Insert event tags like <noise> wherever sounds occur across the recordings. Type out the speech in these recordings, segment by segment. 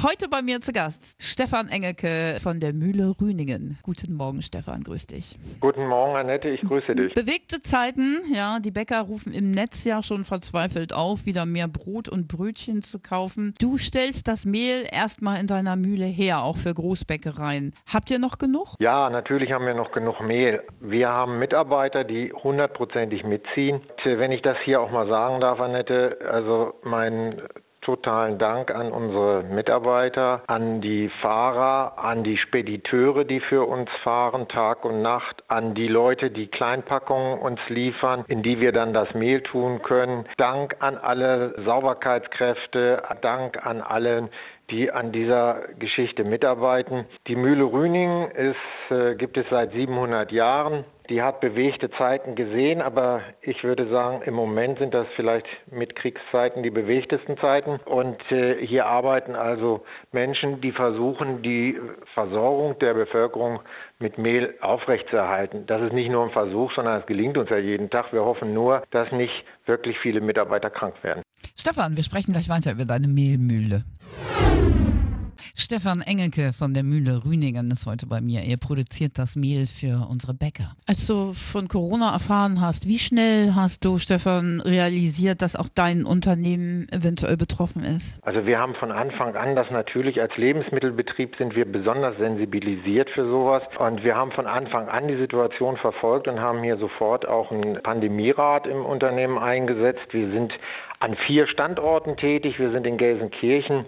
Heute bei mir zu Gast Stefan Engelke von der Mühle Rüningen. Guten Morgen, Stefan, grüß dich. Guten Morgen, Annette, ich grüße dich. Bewegte Zeiten, ja, die Bäcker rufen im Netz ja schon verzweifelt auf, wieder mehr Brot und Brötchen zu kaufen. Du stellst das Mehl erstmal in deiner Mühle her, auch für Großbäckereien. Habt ihr noch genug? Ja, natürlich haben wir noch genug Mehl. Wir haben Mitarbeiter, die hundertprozentig mitziehen. Wenn ich das hier auch mal sagen darf, Annette, also mein totalen Dank an unsere Mitarbeiter, an die Fahrer, an die Spediteure, die für uns fahren Tag und Nacht, an die Leute, die Kleinpackungen uns liefern, in die wir dann das Mehl tun können. Dank an alle Sauberkeitskräfte, Dank an allen, die an dieser Geschichte mitarbeiten. Die Mühle Rüning ist, äh, gibt es seit 700 Jahren. Die hat bewegte Zeiten gesehen, aber ich würde sagen, im Moment sind das vielleicht mit Kriegszeiten die bewegtesten Zeiten. Und äh, hier arbeiten also Menschen, die versuchen, die Versorgung der Bevölkerung mit Mehl aufrechtzuerhalten. Das ist nicht nur ein Versuch, sondern es gelingt uns ja jeden Tag. Wir hoffen nur, dass nicht wirklich viele Mitarbeiter krank werden. Stefan, wir sprechen gleich weiter über deine Mehlmühle. Stefan Engelke von der Mühle Rüningen ist heute bei mir. Er produziert das Mehl für unsere Bäcker. Als du von Corona erfahren hast, wie schnell hast du, Stefan, realisiert, dass auch dein Unternehmen eventuell betroffen ist? Also wir haben von Anfang an das natürlich als Lebensmittelbetrieb sind wir besonders sensibilisiert für sowas und wir haben von Anfang an die Situation verfolgt und haben hier sofort auch einen Pandemierat im Unternehmen eingesetzt. Wir sind an vier Standorten tätig. Wir sind in Gelsenkirchen,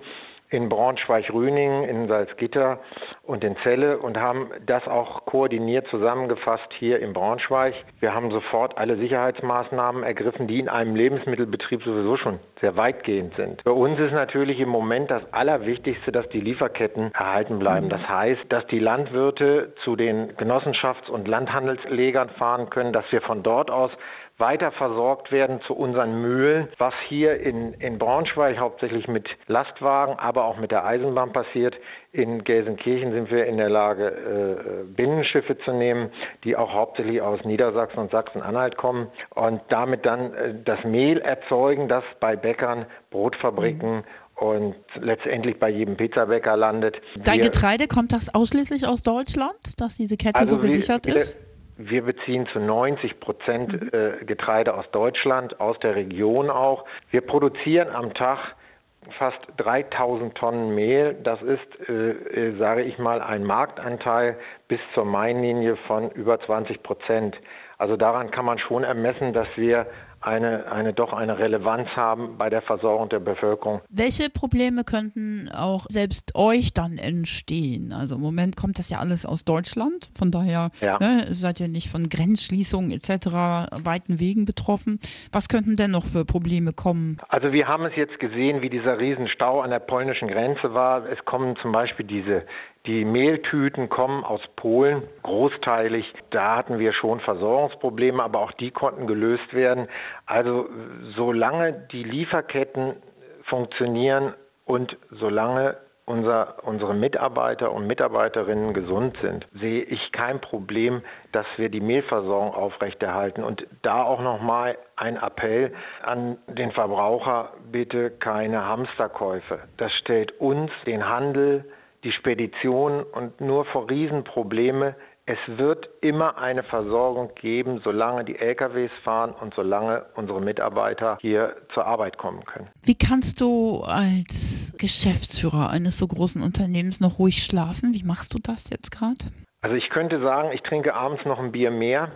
in Braunschweig-Rüningen, in Salzgitter und in Celle und haben das auch koordiniert zusammengefasst hier in Braunschweig. Wir haben sofort alle Sicherheitsmaßnahmen ergriffen, die in einem Lebensmittelbetrieb sowieso schon sehr weitgehend sind. Bei uns ist natürlich im Moment das Allerwichtigste, dass die Lieferketten erhalten bleiben. Das heißt, dass die Landwirte zu den Genossenschafts- und Landhandelslegern fahren können, dass wir von dort aus weiter versorgt werden zu unseren Mühlen, was hier in, in Braunschweig hauptsächlich mit Lastwagen, aber auch mit der Eisenbahn passiert. In Gelsenkirchen sind wir in der Lage, äh, Binnenschiffe zu nehmen, die auch hauptsächlich aus Niedersachsen und Sachsen-Anhalt kommen und damit dann äh, das Mehl erzeugen, das bei Bäckern, Brotfabriken mhm und letztendlich bei jedem Pizzabäcker landet. Dein Getreide kommt das ausschließlich aus Deutschland, dass diese Kette also so gesichert wir, ist? Wir beziehen zu 90 Prozent mhm. äh, Getreide aus Deutschland, aus der Region auch. Wir produzieren am Tag fast 3000 Tonnen Mehl. Das ist, äh, äh, sage ich mal, ein Marktanteil bis zur Mainlinie von über 20 Prozent. Also daran kann man schon ermessen, dass wir eine, eine doch eine Relevanz haben bei der Versorgung der Bevölkerung. Welche Probleme könnten auch selbst euch dann entstehen? Also im Moment kommt das ja alles aus Deutschland, von daher ja. ne, seid ihr nicht von Grenzschließungen etc. weiten Wegen betroffen. Was könnten denn noch für Probleme kommen? Also wir haben es jetzt gesehen, wie dieser Riesenstau an der polnischen Grenze war. Es kommen zum Beispiel diese die Mehltüten kommen aus Polen, großteilig. Da hatten wir schon Versorgungsprobleme, aber auch die konnten gelöst werden. Also solange die Lieferketten funktionieren und solange unser, unsere Mitarbeiter und Mitarbeiterinnen gesund sind, sehe ich kein Problem, dass wir die Mehlversorgung aufrechterhalten. Und da auch nochmal ein Appell an den Verbraucher, bitte keine Hamsterkäufe. Das stellt uns, den Handel, die Spedition und nur vor Riesenprobleme. Es wird immer eine Versorgung geben, solange die LKWs fahren und solange unsere Mitarbeiter hier zur Arbeit kommen können. Wie kannst du als Geschäftsführer eines so großen Unternehmens noch ruhig schlafen? Wie machst du das jetzt gerade? Also ich könnte sagen, ich trinke abends noch ein Bier mehr,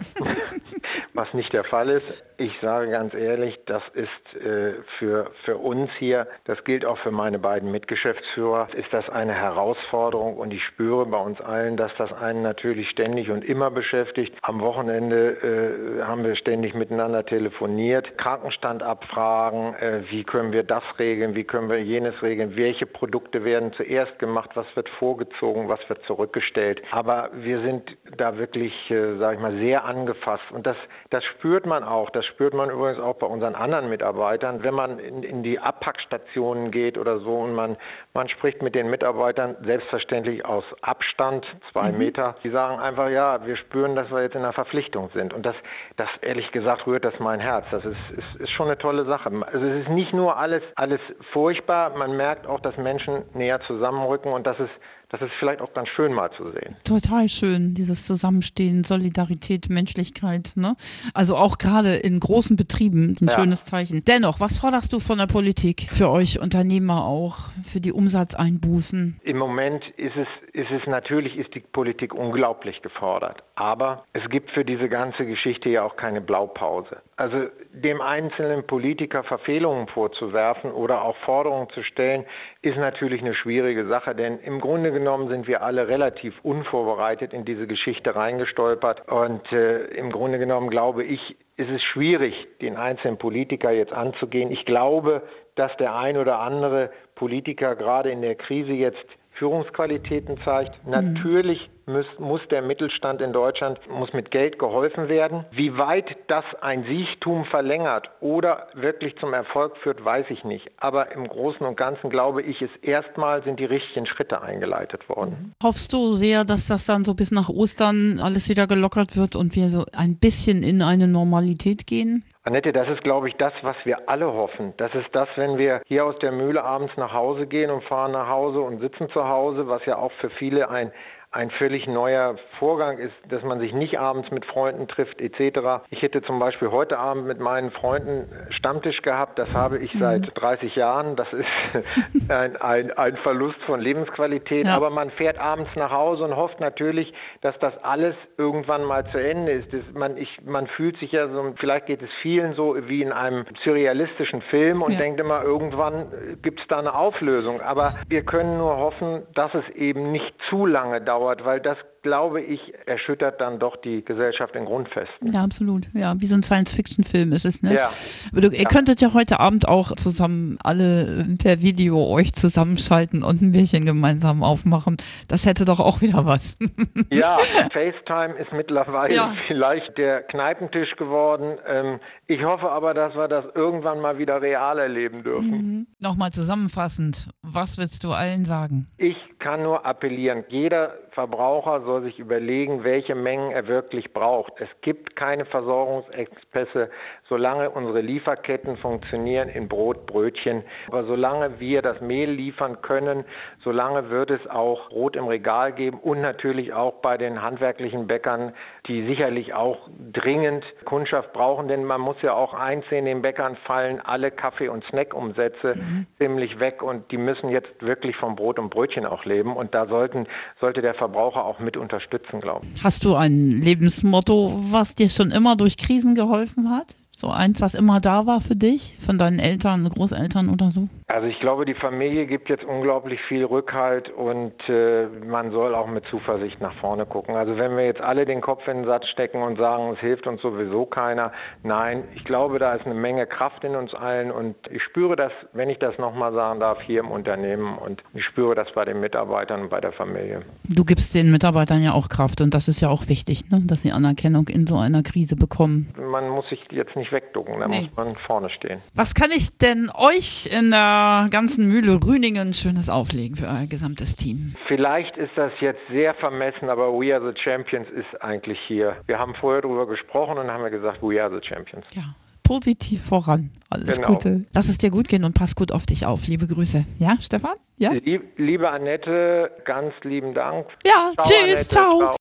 <laughs> was nicht der Fall ist. Ich sage ganz ehrlich, das ist äh, für, für uns hier, das gilt auch für meine beiden Mitgeschäftsführer, ist das eine Herausforderung und ich spüre bei uns allen, dass das einen natürlich ständig und immer beschäftigt. Am Wochenende äh, haben wir ständig miteinander telefoniert, Krankenstand abfragen, äh, wie können wir das regeln, wie können wir jenes regeln, welche Produkte werden zuerst gemacht, was wird vorgezogen, was wird zurückgestellt. Aber wir sind da wirklich, äh, sage ich mal, sehr angefasst und das, das spürt man auch, das spürt man übrigens auch bei unseren anderen Mitarbeitern, wenn man in, in die Abpackstationen geht oder so und man, man spricht mit den Mitarbeitern selbstverständlich aus Abstand, zwei mhm. Meter. Die sagen einfach, ja, wir spüren, dass wir jetzt in einer Verpflichtung sind. Und das, das ehrlich gesagt rührt das mein Herz. Das ist, ist, ist schon eine tolle Sache. Also es ist nicht nur alles, alles furchtbar, man merkt auch, dass Menschen näher zusammenrücken und das ist das ist vielleicht auch ganz schön mal zu sehen. Total schön, dieses Zusammenstehen, Solidarität, Menschlichkeit. Ne? Also auch gerade in großen Betrieben ein ja. schönes Zeichen. Dennoch, was forderst du von der Politik für euch Unternehmer auch, für die Umsatzeinbußen? Im Moment ist es, ist es natürlich, ist die Politik unglaublich gefordert. Aber es gibt für diese ganze Geschichte ja auch keine Blaupause. Also dem einzelnen Politiker Verfehlungen vorzuwerfen oder auch Forderungen zu stellen, ist natürlich eine schwierige Sache, denn im Grunde genommen sind wir alle relativ unvorbereitet in diese Geschichte reingestolpert und äh, im Grunde genommen glaube ich, ist es schwierig, den einzelnen Politiker jetzt anzugehen. Ich glaube, dass der ein oder andere Politiker gerade in der Krise jetzt Führungsqualitäten zeigt. Mhm. Natürlich muss, muss der Mittelstand in Deutschland muss mit Geld geholfen werden. Wie weit das ein Siechtum verlängert oder wirklich zum Erfolg führt, weiß ich nicht. Aber im Großen und Ganzen glaube ich, ist erstmal sind die richtigen Schritte eingeleitet worden. Hoffst du sehr, dass das dann so bis nach Ostern alles wieder gelockert wird und wir so ein bisschen in eine Normalität gehen? Annette, das ist, glaube ich, das, was wir alle hoffen. Das ist das, wenn wir hier aus der Mühle abends nach Hause gehen und fahren nach Hause und sitzen zu Hause, was ja auch für viele ein ein völlig neuer Vorgang ist, dass man sich nicht abends mit Freunden trifft etc. Ich hätte zum Beispiel heute Abend mit meinen Freunden Stammtisch gehabt. Das habe ich mhm. seit 30 Jahren. Das ist <laughs> ein, ein, ein Verlust von Lebensqualität. Ja. Aber man fährt abends nach Hause und hofft natürlich, dass das alles irgendwann mal zu Ende ist. Das, man, ich, man fühlt sich ja so, vielleicht geht es vielen so wie in einem surrealistischen Film und ja. denkt immer, irgendwann gibt es da eine Auflösung. Aber wir können nur hoffen, dass es eben nicht zu lange dauert dauert, weil das glaube ich, erschüttert dann doch die Gesellschaft in Grundfesten. Ja, absolut. Ja, wie so ein Science-Fiction-Film ist es, ne? Ja. Du, ihr ja. könntet ja heute Abend auch zusammen alle per Video euch zusammenschalten und ein Bierchen gemeinsam aufmachen. Das hätte doch auch wieder was. <laughs> Ja, FaceTime ist mittlerweile ja. vielleicht der Kneipentisch geworden. Ähm, ich hoffe aber, dass wir das irgendwann mal wieder real erleben dürfen. Mhm. Nochmal zusammenfassend, was willst du allen sagen? Ich kann nur appellieren, jeder Verbraucher soll sich überlegen, welche Mengen er wirklich braucht. Es gibt keine Versorgungsexpässe, solange unsere Lieferketten funktionieren in Brot, Brötchen. Aber solange wir das Mehl liefern können, solange wird es auch Brot im Regal geben und natürlich auch bei den handwerklichen Bäckern, die sicherlich auch dringend Kundschaft brauchen, denn man muss ja auch einsehen, den Bäckern fallen alle Kaffee- und Snack-Umsätze mhm. ziemlich weg und die müssen jetzt wirklich vom Brot und Brötchen auch leben und da sollten, sollte der Verbraucher auch mit unterstützen, glaube ich. Hast du ein Lebensmotto, was dir schon immer durch Krisen geholfen hat? So eins, was immer da war für dich, von deinen Eltern, Großeltern oder so? Also ich glaube, die Familie gibt jetzt unglaublich viel Rückhalt und äh, man soll auch mit Zuversicht nach vorne gucken. Also wenn wir jetzt alle den Kopf in den Satz stecken und sagen, es hilft uns sowieso keiner, nein, ich glaube, da ist eine Menge Kraft in uns allen und ich spüre das, wenn ich das nochmal sagen darf, hier im Unternehmen und ich spüre das bei den Mitarbeitern und bei der Familie. Du gibst den Mitarbeitern ja auch Kraft und das ist ja auch wichtig, ne? dass sie Anerkennung in so einer Krise bekommen. Man muss sich jetzt nicht wegducken, da nee. muss man vorne stehen. Was kann ich denn euch in der ganzen Mühle Rüningen Schönes auflegen für euer gesamtes Team? Vielleicht ist das jetzt sehr vermessen, aber We Are the Champions ist eigentlich hier. Wir haben vorher darüber gesprochen und haben gesagt, We Are the Champions. Ja, positiv voran. Alles genau. Gute. Lass es dir gut gehen und pass gut auf dich auf. Liebe Grüße. Ja, Stefan? Ja? Lieb, liebe Annette, ganz lieben Dank. Ja, ciao, tschüss, Annette, ciao. ciao.